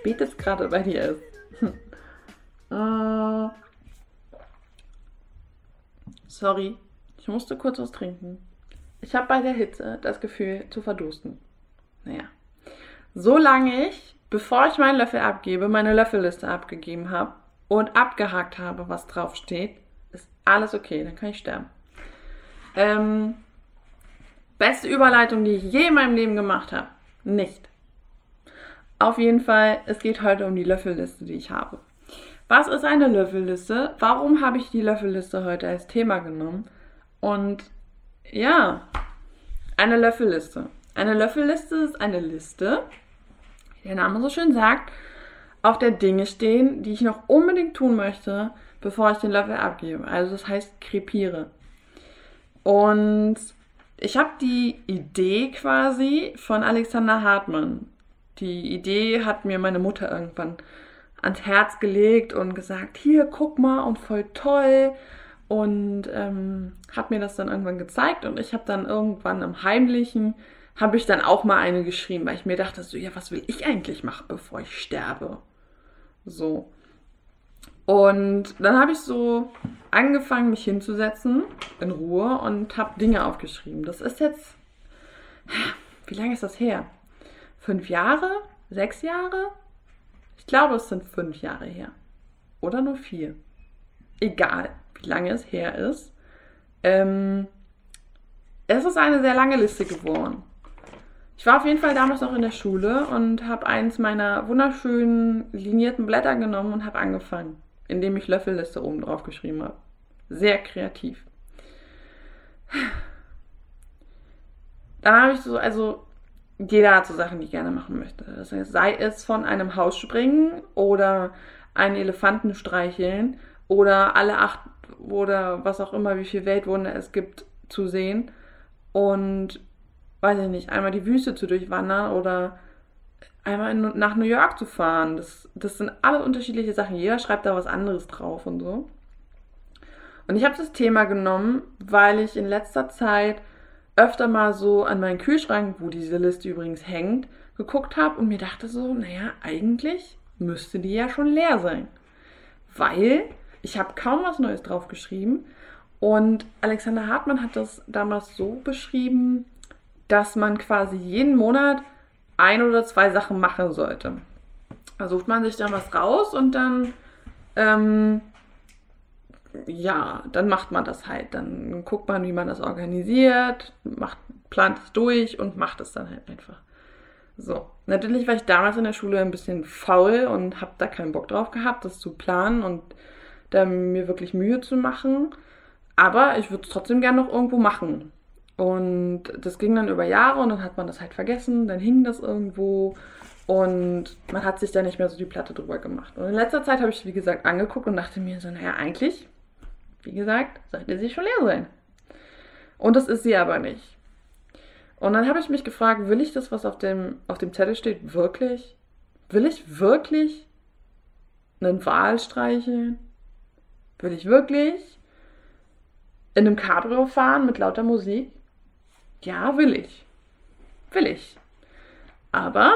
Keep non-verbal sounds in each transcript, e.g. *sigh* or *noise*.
spät es gerade bei dir ist. *laughs* äh, sorry, ich musste kurz was trinken. Ich habe bei der Hitze das Gefühl zu verdursten. Naja, solange ich, bevor ich meinen Löffel abgebe, meine Löffelliste abgegeben habe und abgehakt habe, was drauf steht, ist alles okay, dann kann ich sterben. Ähm, beste Überleitung, die ich je in meinem Leben gemacht habe. Nicht. Auf jeden Fall, es geht heute um die Löffelliste, die ich habe. Was ist eine Löffelliste? Warum habe ich die Löffelliste heute als Thema genommen? Und ja, eine Löffelliste. Eine Löffelliste ist eine Liste, wie der Name so schön sagt, auf der Dinge stehen, die ich noch unbedingt tun möchte, bevor ich den Löffel abgebe. Also das heißt krepiere. Und ich habe die Idee quasi von Alexander Hartmann. Die Idee hat mir meine Mutter irgendwann ans Herz gelegt und gesagt, hier, guck mal und voll toll. Und ähm, hat mir das dann irgendwann gezeigt und ich habe dann irgendwann im Heimlichen, habe ich dann auch mal eine geschrieben, weil ich mir dachte, so, ja, was will ich eigentlich machen, bevor ich sterbe? So. Und dann habe ich so angefangen, mich hinzusetzen in Ruhe und habe Dinge aufgeschrieben. Das ist jetzt, wie lange ist das her? Fünf Jahre? Sechs Jahre? Ich glaube, es sind fünf Jahre her. Oder nur vier. Egal, wie lange es her ist. Ähm, es ist eine sehr lange Liste geworden. Ich war auf jeden Fall damals noch in der Schule und habe eins meiner wunderschönen linierten Blätter genommen und habe angefangen indem ich Löffelliste oben drauf geschrieben habe. Sehr kreativ. Dann habe ich so, also jeder hat so Sachen, die ich gerne machen möchte. Das heißt, sei es von einem Haus springen oder einen Elefanten streicheln oder alle acht oder was auch immer, wie viel Weltwunder es gibt, zu sehen. Und weiß ich nicht, einmal die Wüste zu durchwandern oder einmal in, nach New York zu fahren. Das, das sind alle unterschiedliche Sachen. Jeder schreibt da was anderes drauf und so. Und ich habe das Thema genommen, weil ich in letzter Zeit öfter mal so an meinen Kühlschrank, wo diese Liste übrigens hängt, geguckt habe und mir dachte so, naja, eigentlich müsste die ja schon leer sein. Weil ich habe kaum was Neues drauf geschrieben. Und Alexander Hartmann hat das damals so beschrieben, dass man quasi jeden Monat ein oder zwei Sachen machen sollte. Da sucht man sich dann was raus und dann, ähm, ja, dann macht man das halt. Dann guckt man, wie man das organisiert, macht, plant es durch und macht es dann halt einfach. So, natürlich war ich damals in der Schule ein bisschen faul und habe da keinen Bock drauf gehabt, das zu planen und da mir wirklich Mühe zu machen. Aber ich würde es trotzdem gerne noch irgendwo machen. Und das ging dann über Jahre und dann hat man das halt vergessen, dann hing das irgendwo und man hat sich da nicht mehr so die Platte drüber gemacht. Und in letzter Zeit habe ich, wie gesagt, angeguckt und dachte mir so, naja, eigentlich, wie gesagt, sollte sie schon leer sein. Und das ist sie aber nicht. Und dann habe ich mich gefragt, will ich das, was auf dem, auf dem Zettel steht, wirklich? Will ich wirklich einen Wal streicheln? Will ich wirklich in einem Cabrio fahren mit lauter Musik? Ja, will ich. Will ich. Aber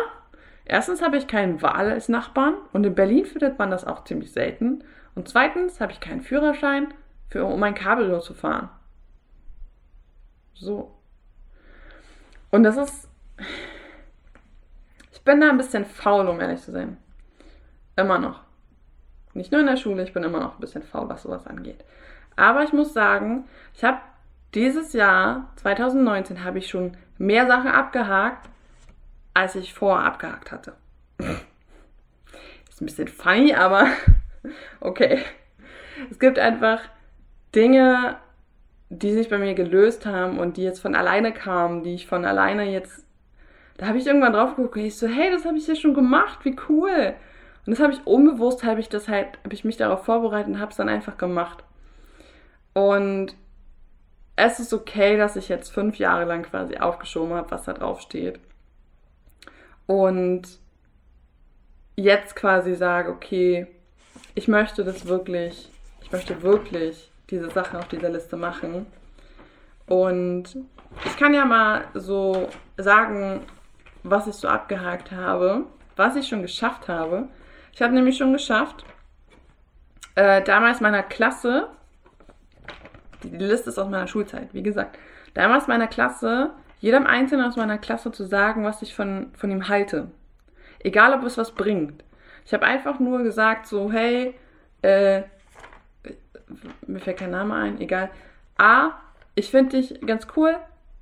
erstens habe ich keinen Wal als Nachbarn und in Berlin findet man das auch ziemlich selten. Und zweitens habe ich keinen Führerschein, für, um ein Kabel zu fahren. So. Und das ist. Ich bin da ein bisschen faul, um ehrlich zu sein. Immer noch. Nicht nur in der Schule, ich bin immer noch ein bisschen faul, was sowas angeht. Aber ich muss sagen, ich habe dieses Jahr, 2019, habe ich schon mehr Sachen abgehakt, als ich vorher abgehakt hatte. Ist ein bisschen funny, aber *laughs* okay. Es gibt einfach Dinge, die sich bei mir gelöst haben und die jetzt von alleine kamen, die ich von alleine jetzt. Da habe ich irgendwann drauf geguckt und ich so, hey, das habe ich ja schon gemacht, wie cool. Und das habe ich unbewusst, habe ich das halt, habe ich mich darauf vorbereitet und habe es dann einfach gemacht. Und es ist okay, dass ich jetzt fünf Jahre lang quasi aufgeschoben habe, was da drauf steht. Und jetzt quasi sage, okay, ich möchte das wirklich, ich möchte wirklich diese Sachen auf dieser Liste machen. Und ich kann ja mal so sagen, was ich so abgehakt habe, was ich schon geschafft habe. Ich habe nämlich schon geschafft, äh, damals meiner Klasse, die Liste ist aus meiner Schulzeit, wie gesagt, damals meiner Klasse, jedem Einzelnen aus meiner Klasse zu sagen, was ich von, von ihm halte. Egal, ob es was bringt. Ich habe einfach nur gesagt, so, hey, äh, mir fällt kein Name ein, egal. A, ich finde dich ganz cool,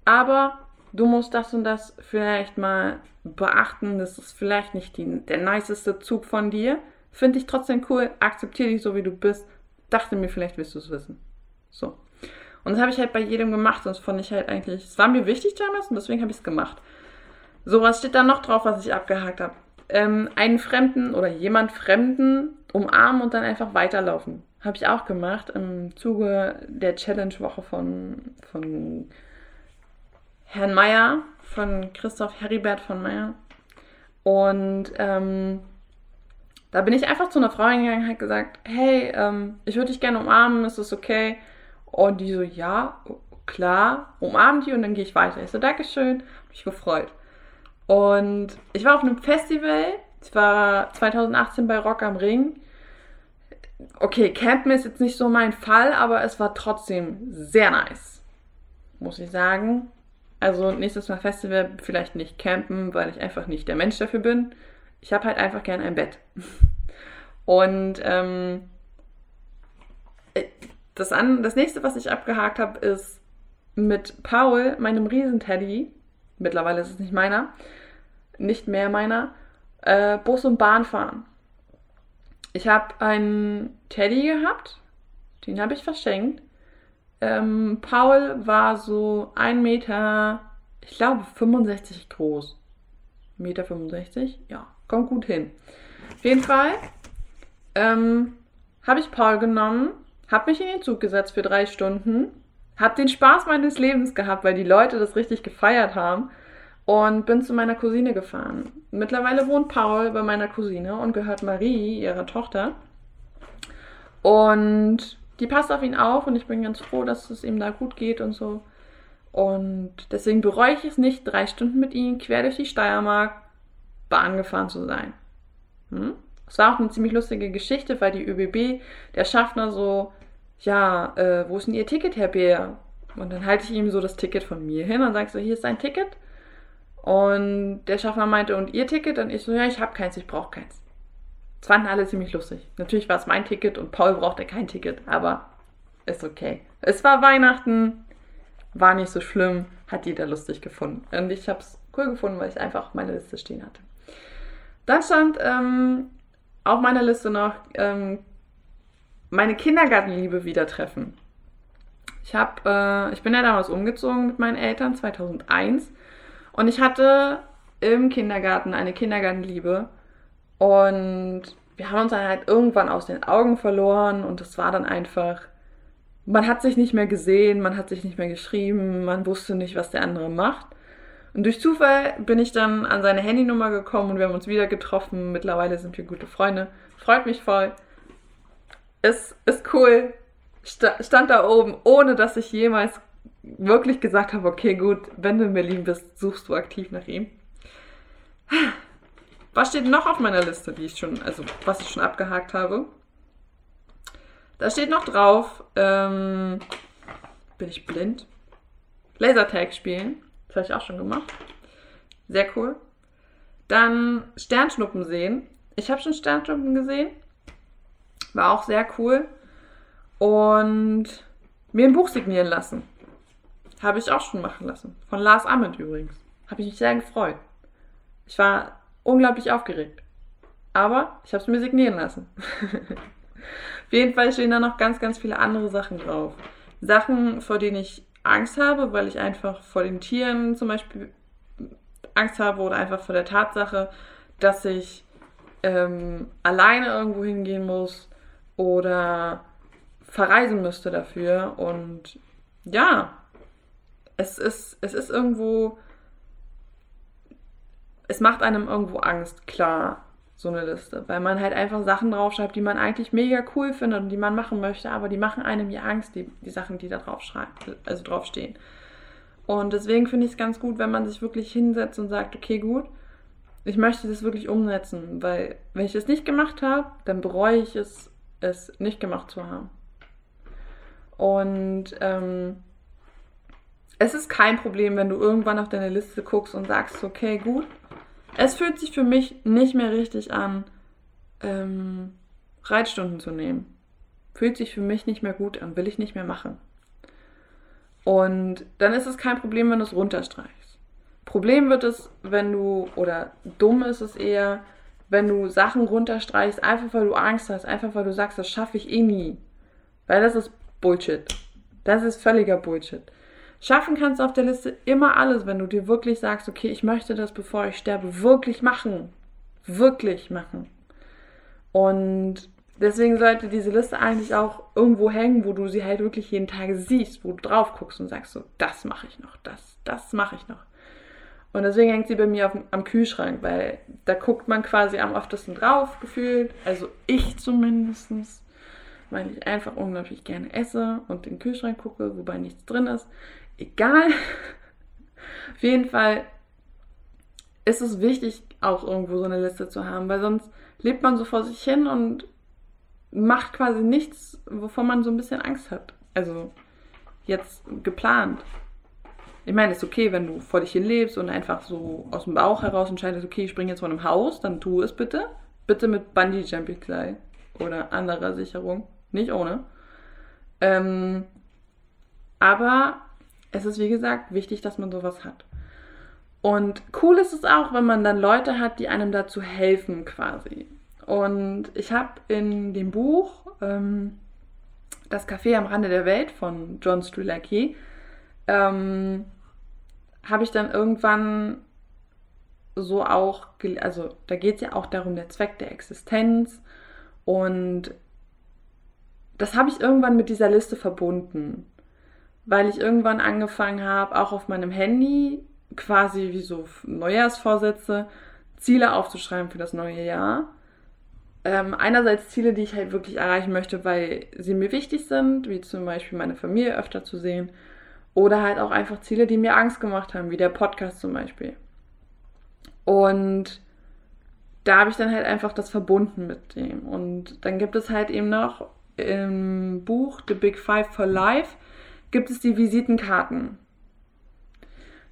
aber du musst das und das vielleicht mal beachten. Das ist vielleicht nicht die, der niceste Zug von dir. Finde ich trotzdem cool, akzeptiere dich so, wie du bist. Dachte mir, vielleicht willst du es wissen. So. Und das habe ich halt bei jedem gemacht. Und das fand ich halt eigentlich, es war mir wichtig damals und deswegen habe ich es gemacht. So, was steht da noch drauf, was ich abgehakt habe? Ähm, einen Fremden oder jemand Fremden umarmen und dann einfach weiterlaufen. Habe ich auch gemacht im Zuge der Challenge-Woche von, von Herrn Meyer, von Christoph Heribert von Meyer. Und ähm, da bin ich einfach zu einer Frau hingegangen und habe gesagt, hey, ähm, ich würde dich gerne umarmen, ist das okay? Und die so, ja, klar, umarmen die und dann gehe ich weiter. Ich so, Dankeschön, hab mich gefreut. Und ich war auf einem Festival, es war 2018 bei Rock am Ring. Okay, Campen ist jetzt nicht so mein Fall, aber es war trotzdem sehr nice, muss ich sagen. Also nächstes Mal Festival vielleicht nicht campen, weil ich einfach nicht der Mensch dafür bin. Ich habe halt einfach gern ein Bett. *laughs* Und ähm, äh, das, an, das nächste, was ich abgehakt habe, ist mit Paul, meinem Riesenteddy, mittlerweile ist es nicht meiner, nicht mehr meiner, äh, Bus und Bahn fahren. Ich habe einen Teddy gehabt, den habe ich verschenkt. Ähm, Paul war so ein Meter, ich glaube 65 groß. Meter 65, ja, kommt gut hin. Auf jeden Fall ähm, habe ich Paul genommen, habe mich in den Zug gesetzt für drei Stunden, habe den Spaß meines Lebens gehabt, weil die Leute das richtig gefeiert haben und bin zu meiner Cousine gefahren. Mittlerweile wohnt Paul bei meiner Cousine und gehört Marie, ihrer Tochter. Und die passt auf ihn auf und ich bin ganz froh, dass es ihm da gut geht und so. Und deswegen bereue ich es nicht, drei Stunden mit ihm quer durch die Steiermark Bahn gefahren zu sein. Hm? Es war auch eine ziemlich lustige Geschichte, weil die ÖBB, der Schaffner so, ja, äh, wo ist denn Ihr Ticket, Herr Bär? Und dann halte ich ihm so das Ticket von mir hin und sage so, hier ist sein Ticket. Und der Schaffner meinte, und Ihr Ticket? Und ich so, ja, ich habe keins, ich brauche keins. Das fanden alle ziemlich lustig. Natürlich war es mein Ticket und Paul brauchte kein Ticket, aber ist okay. Es war Weihnachten, war nicht so schlimm, hat jeder lustig gefunden. Und ich habe es cool gefunden, weil ich einfach meine Liste stehen hatte. Dann stand ähm, auf meiner Liste noch ähm, meine Kindergartenliebe wieder treffen. Ich, hab, äh, ich bin ja damals umgezogen mit meinen Eltern, 2001. Und ich hatte im Kindergarten eine Kindergartenliebe und wir haben uns dann halt irgendwann aus den Augen verloren und es war dann einfach, man hat sich nicht mehr gesehen, man hat sich nicht mehr geschrieben, man wusste nicht, was der andere macht. Und durch Zufall bin ich dann an seine Handynummer gekommen und wir haben uns wieder getroffen. Mittlerweile sind wir gute Freunde. Freut mich voll. Ist, ist cool. Stand da oben, ohne dass ich jemals wirklich gesagt habe, okay, gut, wenn du in Berlin bist, suchst du aktiv nach ihm. Was steht noch auf meiner Liste, die ich schon, also was ich schon abgehakt habe? Da steht noch drauf, ähm, bin ich blind? Lasertag spielen. Das habe ich auch schon gemacht. Sehr cool. Dann Sternschnuppen sehen. Ich habe schon Sternschnuppen gesehen. War auch sehr cool. Und mir ein Buch signieren lassen. Habe ich auch schon machen lassen. Von Lars Ammet übrigens. Habe ich mich sehr gefreut. Ich war unglaublich aufgeregt. Aber ich habe es mir signieren lassen. *laughs* Auf jeden Fall stehen da noch ganz, ganz viele andere Sachen drauf. Sachen, vor denen ich Angst habe, weil ich einfach vor den Tieren zum Beispiel Angst habe oder einfach vor der Tatsache, dass ich ähm, alleine irgendwo hingehen muss oder verreisen müsste dafür. Und ja, es ist, es ist irgendwo es macht einem irgendwo Angst, klar. so eine Liste, weil man halt einfach Sachen draufschreibt, die man eigentlich mega cool findet und die man machen möchte, aber die machen einem ja Angst, die, die Sachen, die da drauf also draufstehen. Und deswegen finde ich es ganz gut, wenn man sich wirklich hinsetzt und sagt, okay, gut, ich möchte das wirklich umsetzen, weil wenn ich es nicht gemacht habe, dann bereue ich es, es nicht gemacht zu haben. Und ähm, es ist kein Problem, wenn du irgendwann auf deine Liste guckst und sagst, okay, gut, es fühlt sich für mich nicht mehr richtig an, ähm, Reitstunden zu nehmen. Fühlt sich für mich nicht mehr gut an, will ich nicht mehr machen. Und dann ist es kein Problem, wenn du es runterstreichst. Problem wird es, wenn du, oder dumm ist es eher, wenn du Sachen runterstreichst, einfach weil du Angst hast, einfach weil du sagst, das schaffe ich eh nie. Weil das ist Bullshit. Das ist völliger Bullshit. Schaffen kannst du auf der Liste immer alles, wenn du dir wirklich sagst, okay, ich möchte das, bevor ich sterbe, wirklich machen. Wirklich machen. Und deswegen sollte diese Liste eigentlich auch irgendwo hängen, wo du sie halt wirklich jeden Tag siehst, wo du drauf guckst und sagst so, das mache ich noch, das, das mache ich noch. Und deswegen hängt sie bei mir auf, am Kühlschrank, weil da guckt man quasi am öftesten drauf gefühlt. Also ich zumindestens, weil ich einfach unglaublich gerne esse und den Kühlschrank gucke, wobei nichts drin ist egal. Auf jeden Fall ist es wichtig, auch irgendwo so eine Liste zu haben, weil sonst lebt man so vor sich hin und macht quasi nichts, wovon man so ein bisschen Angst hat. Also jetzt geplant. Ich meine, es ist okay, wenn du vor dich hin lebst und einfach so aus dem Bauch heraus entscheidest, okay, ich springe jetzt von einem Haus, dann tu es bitte. Bitte mit Bungee Jumping Kleid oder anderer Sicherung, nicht ohne. Ähm, aber es ist wie gesagt wichtig, dass man sowas hat. Und cool ist es auch, wenn man dann Leute hat, die einem dazu helfen quasi. Und ich habe in dem Buch ähm, Das Café am Rande der Welt von John Strelacki, ähm, habe ich dann irgendwann so auch, also da geht es ja auch darum, der Zweck der Existenz. Und das habe ich irgendwann mit dieser Liste verbunden weil ich irgendwann angefangen habe, auch auf meinem Handy quasi wie so Neujahrsvorsätze Ziele aufzuschreiben für das neue Jahr. Ähm, einerseits Ziele, die ich halt wirklich erreichen möchte, weil sie mir wichtig sind, wie zum Beispiel meine Familie öfter zu sehen. Oder halt auch einfach Ziele, die mir Angst gemacht haben, wie der Podcast zum Beispiel. Und da habe ich dann halt einfach das verbunden mit dem. Und dann gibt es halt eben noch im Buch The Big Five for Life gibt es die Visitenkarten.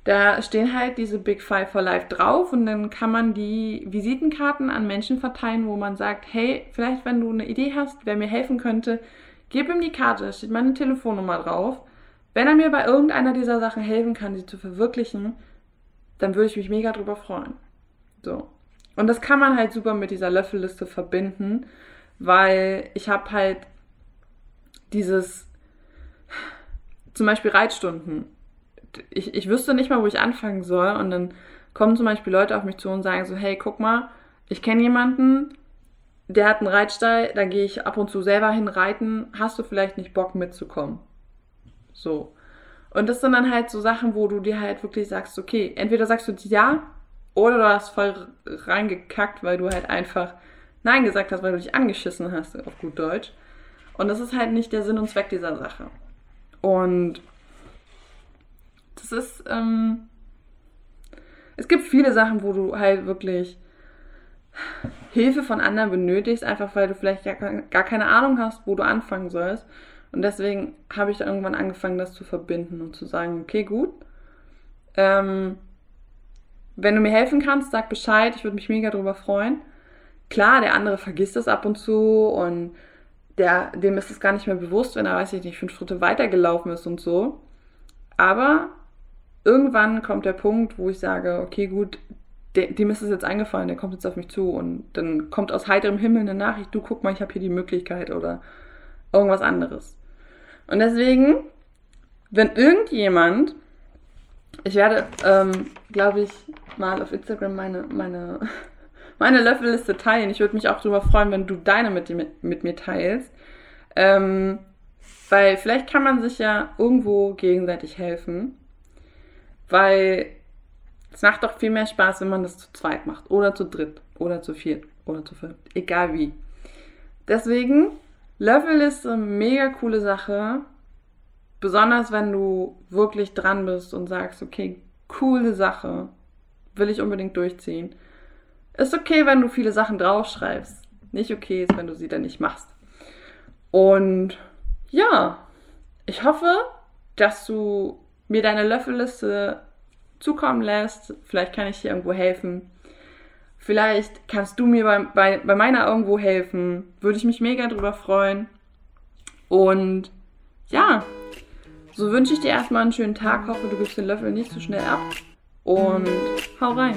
Da stehen halt diese Big Five for Life drauf und dann kann man die Visitenkarten an Menschen verteilen, wo man sagt, hey, vielleicht wenn du eine Idee hast, wer mir helfen könnte, gib ihm die Karte, da steht meine Telefonnummer drauf. Wenn er mir bei irgendeiner dieser Sachen helfen kann, sie zu verwirklichen, dann würde ich mich mega drüber freuen. So. Und das kann man halt super mit dieser Löffelliste verbinden, weil ich habe halt dieses zum Beispiel Reitstunden. Ich, ich wüsste nicht mal, wo ich anfangen soll. Und dann kommen zum Beispiel Leute auf mich zu und sagen so, hey, guck mal, ich kenne jemanden, der hat einen Reitstall, da gehe ich ab und zu selber hin reiten. Hast du vielleicht nicht Bock mitzukommen? So. Und das sind dann halt so Sachen, wo du dir halt wirklich sagst, okay, entweder sagst du ja oder du hast voll reingekackt, weil du halt einfach Nein gesagt hast, weil du dich angeschissen hast, auf gut Deutsch. Und das ist halt nicht der Sinn und Zweck dieser Sache. Und das ist, ähm, es gibt viele Sachen, wo du halt wirklich Hilfe von anderen benötigst, einfach weil du vielleicht gar, gar keine Ahnung hast, wo du anfangen sollst. Und deswegen habe ich dann irgendwann angefangen, das zu verbinden und zu sagen, okay, gut. Ähm, wenn du mir helfen kannst, sag Bescheid, ich würde mich mega darüber freuen. Klar, der andere vergisst es ab und zu und der, dem ist es gar nicht mehr bewusst, wenn er, weiß ich nicht, fünf Schritte weitergelaufen ist und so. Aber irgendwann kommt der Punkt, wo ich sage, okay, gut, dem ist es jetzt eingefallen, der kommt jetzt auf mich zu und dann kommt aus heiterem Himmel eine Nachricht, du guck mal, ich habe hier die Möglichkeit oder irgendwas anderes. Und deswegen, wenn irgendjemand, ich werde, ähm, glaube ich, mal auf Instagram meine, meine *laughs* meine Löffelliste teilen. Ich würde mich auch darüber freuen, wenn du deine mit, mit, mir teilst. Ähm, weil vielleicht kann man sich ja irgendwo gegenseitig helfen. Weil es macht doch viel mehr Spaß, wenn man das zu zweit macht. Oder zu dritt. Oder zu viert. oder zu fünft. Egal wie. Deswegen, Löffelliste, mega coole Sache. Besonders wenn du wirklich dran bist und sagst, okay, coole Sache, will ich unbedingt durchziehen. Ist okay, wenn du viele Sachen draufschreibst. Nicht okay ist, wenn du sie dann nicht machst. Und ja, ich hoffe, dass du mir deine Löffelliste zukommen lässt. Vielleicht kann ich dir irgendwo helfen. Vielleicht kannst du mir bei, bei, bei meiner irgendwo helfen. Würde ich mich mega drüber freuen. Und ja, so wünsche ich dir erstmal einen schönen Tag. Hoffe, du gibst den Löffel nicht zu schnell ab. Und hau rein.